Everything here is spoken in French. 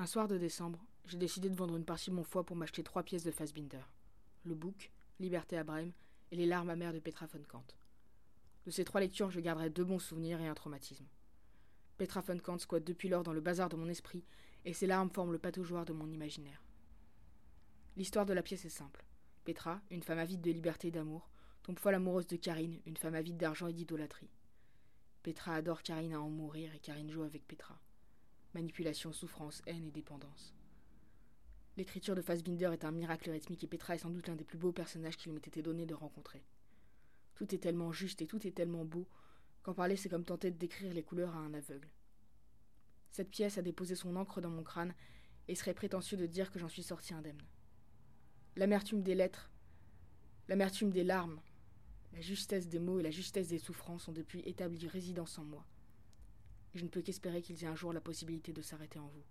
Un soir de décembre, j'ai décidé de vendre une partie de mon foie pour m'acheter trois pièces de Fassbinder. Le Book, Liberté à Brême et Les larmes amères de Petra von Kant. De ces trois lectures, je garderai deux bons souvenirs et un traumatisme. Petra von Kant squatte depuis lors dans le bazar de mon esprit, et ses larmes forment le pataugeoir de mon imaginaire. L'histoire de la pièce est simple. Petra, une femme avide de liberté et d'amour, tombe folle amoureuse de Karine, une femme avide d'argent et d'idolâtrie. Petra adore Karine à en mourir et Karine joue avec Petra. Manipulation, souffrance, haine et dépendance. L'écriture de Fassbinder est un miracle rythmique et Petra est sans doute l'un des plus beaux personnages qu'il m'ait été donné de rencontrer. Tout est tellement juste et tout est tellement beau qu'en parler c'est comme tenter de décrire les couleurs à un aveugle. Cette pièce a déposé son encre dans mon crâne et serait prétentieux de dire que j'en suis sorti indemne. L'amertume des lettres, l'amertume des larmes, la justesse des mots et la justesse des souffrances ont depuis établi résidence en moi. Je ne peux qu'espérer qu'ils aient un jour la possibilité de s'arrêter en vous.